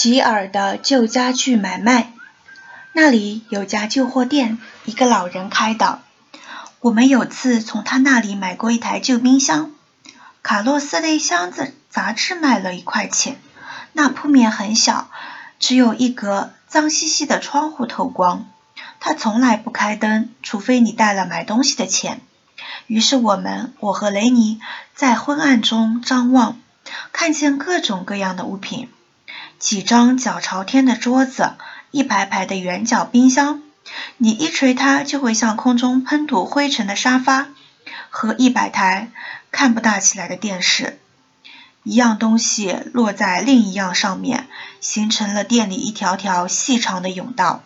吉尔的旧家具买卖。那里有家旧货店，一个老人开的。我们有次从他那里买过一台旧冰箱。卡洛斯的一箱子杂志卖了一块钱。那铺面很小，只有一格脏兮兮的窗户透光。他从来不开灯，除非你带了买东西的钱。于是我们，我和雷尼在昏暗中张望，看见各种各样的物品：几张脚朝天的桌子，一排排的圆角冰箱，你一捶它就会向空中喷吐灰尘的沙发，和一百台看不大起来的电视。一样东西落在另一样上面，形成了店里一条条细长的甬道，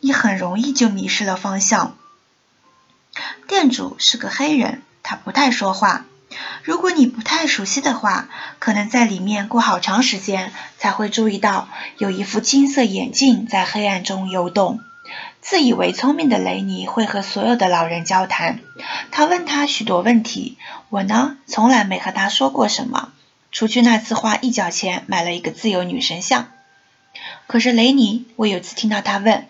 你很容易就迷失了方向。店主是个黑人，他不太说话。如果你不太熟悉的话，可能在里面过好长时间才会注意到有一副金色眼镜在黑暗中游动。自以为聪明的雷尼会和所有的老人交谈，他问他许多问题。我呢，从来没和他说过什么。除去那次花一角钱买了一个自由女神像，可是雷尼，我有次听到他问：“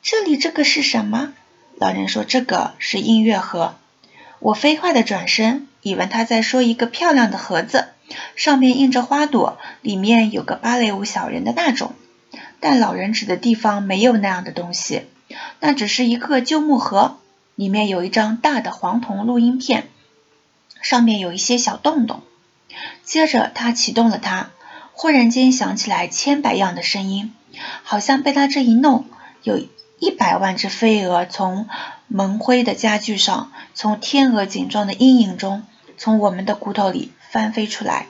这里这个是什么？”老人说：“这个是音乐盒。”我飞快地转身，以为他在说一个漂亮的盒子，上面印着花朵，里面有个芭蕾舞小人的那种。但老人指的地方没有那样的东西，那只是一个旧木盒，里面有一张大的黄铜录音片，上面有一些小洞洞。接着他启动了它，忽然间响起来千百样的声音，好像被他这一弄，有一百万只飞蛾从蒙灰的家具上，从天鹅颈状的阴影中，从我们的骨头里翻飞出来，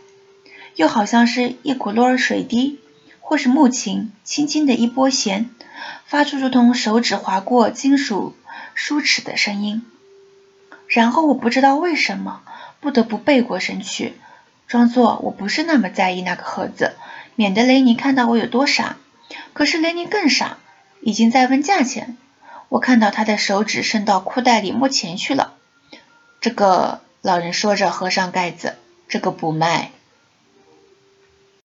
又好像是一股落水滴，或是木琴轻轻的一拨弦，发出如同手指划过金属梳齿的声音。然后我不知道为什么，不得不背过身去。装作我不是那么在意那个盒子，免得雷尼看到我有多傻。可是雷尼更傻，已经在问价钱。我看到他的手指伸到裤袋里摸钱去了。这个老人说着，合上盖子。这个不卖。